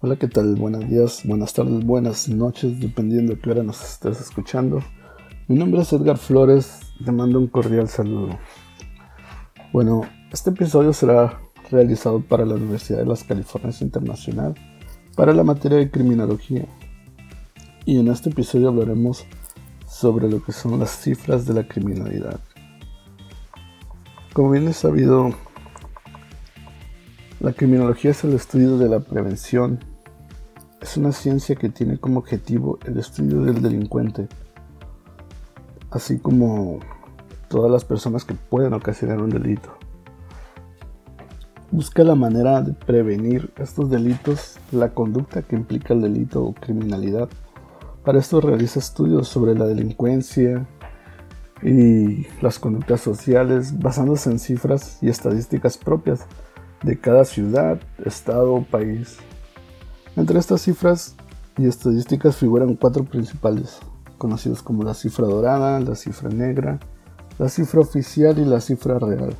Hola, ¿qué tal? Buenos días, buenas tardes, buenas noches, dependiendo de qué hora nos estés escuchando. Mi nombre es Edgar Flores, te mando un cordial saludo. Bueno, este episodio será realizado para la Universidad de las Californias Internacional para la materia de criminología. Y en este episodio hablaremos sobre lo que son las cifras de la criminalidad. Como bien es sabido, la criminología es el estudio de la prevención. Es una ciencia que tiene como objetivo el estudio del delincuente, así como todas las personas que pueden ocasionar un delito. Busca la manera de prevenir estos delitos, la conducta que implica el delito o criminalidad. Para esto realiza estudios sobre la delincuencia y las conductas sociales basándose en cifras y estadísticas propias de cada ciudad, estado o país. Entre estas cifras y estadísticas figuran cuatro principales, conocidos como la cifra dorada, la cifra negra, la cifra oficial y la cifra real,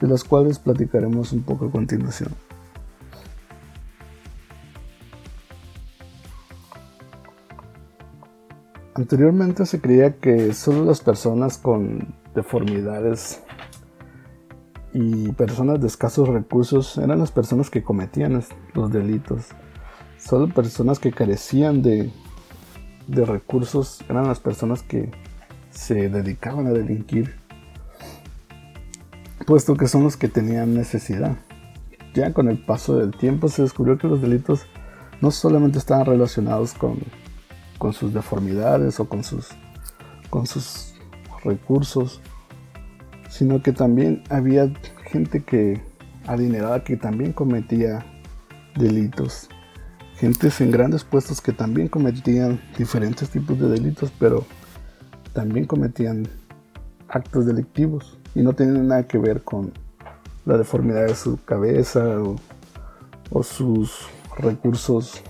de las cuales platicaremos un poco a continuación. Anteriormente se creía que solo las personas con deformidades y personas de escasos recursos eran las personas que cometían los delitos. Solo personas que carecían de, de recursos eran las personas que se dedicaban a delinquir, puesto que son los que tenían necesidad. Ya con el paso del tiempo se descubrió que los delitos no solamente estaban relacionados con, con sus deformidades o con sus, con sus recursos, sino que también había gente que adinerada que también cometía delitos. Gentes en grandes puestos que también cometían diferentes tipos de delitos, pero también cometían actos delictivos y no tenían nada que ver con la deformidad de su cabeza o, o sus recursos,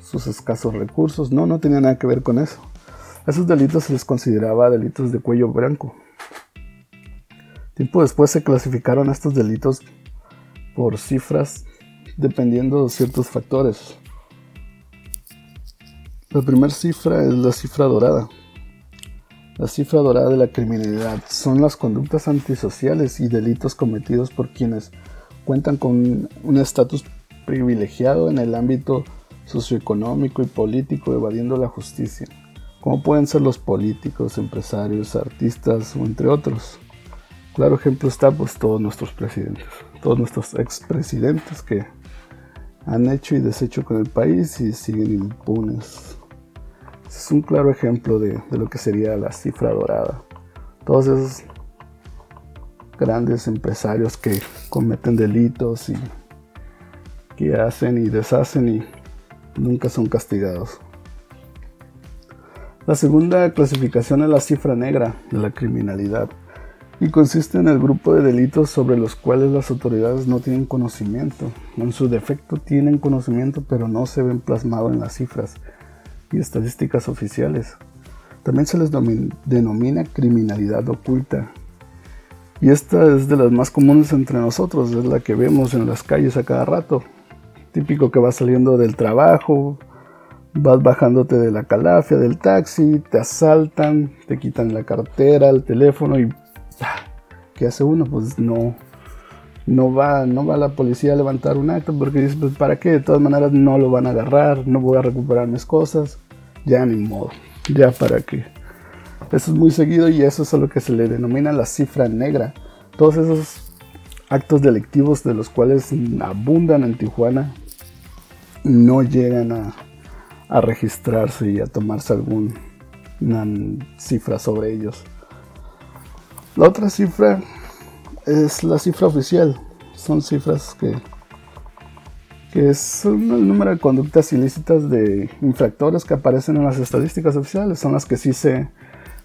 sus escasos recursos. No, no tenía nada que ver con eso. A esos delitos se les consideraba delitos de cuello blanco. Tiempo después se clasificaron estos delitos por cifras dependiendo de ciertos factores. La primera cifra es la cifra dorada. La cifra dorada de la criminalidad son las conductas antisociales y delitos cometidos por quienes cuentan con un estatus privilegiado en el ámbito socioeconómico y político evadiendo la justicia, como pueden ser los políticos, empresarios, artistas o entre otros. Claro ejemplo está pues todos nuestros presidentes, todos nuestros expresidentes que han hecho y deshecho con el país y siguen impunes. es un claro ejemplo de, de lo que sería la cifra dorada. Todos esos grandes empresarios que cometen delitos y que hacen y deshacen y nunca son castigados. La segunda clasificación es la cifra negra de la criminalidad y consiste en el grupo de delitos sobre los cuales las autoridades no tienen conocimiento. En su defecto tienen conocimiento pero no se ven plasmados en las cifras y estadísticas oficiales. También se les denomina criminalidad oculta. Y esta es de las más comunes entre nosotros, es la que vemos en las calles a cada rato. Típico que vas saliendo del trabajo, vas bajándote de la calafia, del taxi, te asaltan, te quitan la cartera, el teléfono y ¿qué hace uno? Pues no, no va, no va la policía a levantar un acto porque dice, pues para qué, de todas maneras no lo van a agarrar, no voy a recuperar mis cosas, ya ni modo, ya para qué. Eso es muy seguido y eso es a lo que se le denomina la cifra negra. Todos esos actos delictivos de los cuales abundan en Tijuana no llegan a, a registrarse y a tomarse alguna cifra sobre ellos. La otra cifra es la cifra oficial. Son cifras que, que son el número de conductas ilícitas de infractores que aparecen en las estadísticas oficiales. Son las que sí se,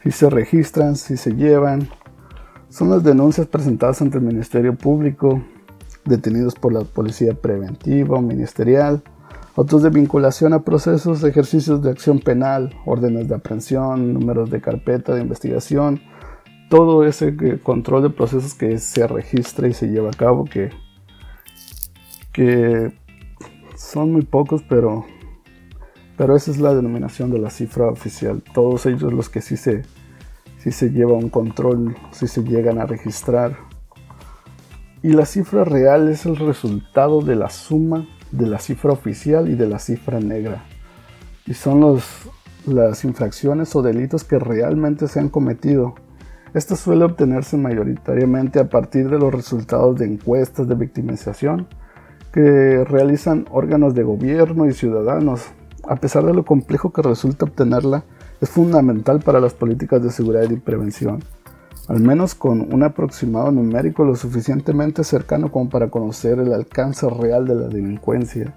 sí se registran, sí se llevan. Son las denuncias presentadas ante el Ministerio Público, detenidos por la Policía Preventiva o Ministerial, otros de vinculación a procesos, ejercicios de acción penal, órdenes de aprehensión, números de carpeta de investigación, todo ese control de procesos que se registra y se lleva a cabo, que, que son muy pocos, pero, pero esa es la denominación de la cifra oficial. Todos ellos los que sí se, sí se lleva un control, sí se llegan a registrar. Y la cifra real es el resultado de la suma de la cifra oficial y de la cifra negra. Y son los, las infracciones o delitos que realmente se han cometido. Esto suele obtenerse mayoritariamente a partir de los resultados de encuestas de victimización que realizan órganos de gobierno y ciudadanos. A pesar de lo complejo que resulta obtenerla, es fundamental para las políticas de seguridad y prevención, al menos con un aproximado numérico lo suficientemente cercano como para conocer el alcance real de la delincuencia.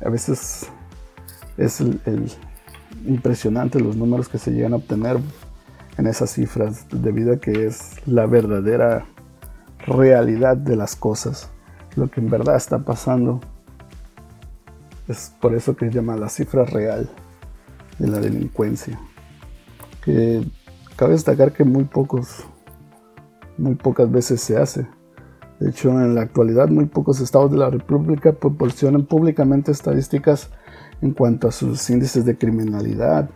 A veces es impresionante los números que se llegan a obtener en esas cifras debido a que es la verdadera realidad de las cosas, lo que en verdad está pasando. Es por eso que se llama la cifra real de la delincuencia. Que cabe destacar que muy pocos, muy pocas veces se hace. De hecho, en la actualidad muy pocos estados de la República proporcionan públicamente estadísticas en cuanto a sus índices de criminalidad.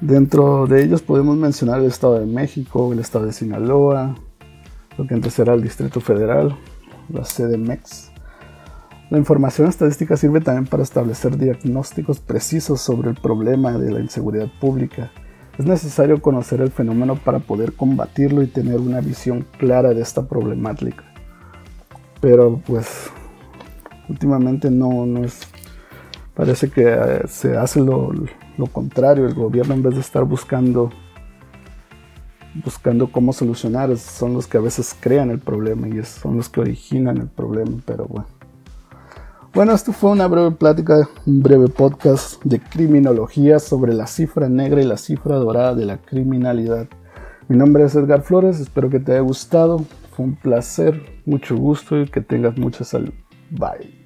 Dentro de ellos podemos mencionar el Estado de México, el Estado de Sinaloa, lo que antes era el Distrito Federal, la CDMEX. La información estadística sirve también para establecer diagnósticos precisos sobre el problema de la inseguridad pública. Es necesario conocer el fenómeno para poder combatirlo y tener una visión clara de esta problemática. Pero pues últimamente no, no es Parece que eh, se hace lo, contrario. El gobierno en vez de estar buscando buscando cómo solucionar, son los que a veces crean el problema y son los que originan el problema, pero bueno. Bueno, esto fue una breve plática, un breve podcast de criminología sobre la cifra negra y la cifra dorada de la criminalidad. Mi nombre es Edgar Flores, espero que te haya gustado, fue un placer, mucho gusto y que tengas mucha salud. Bye.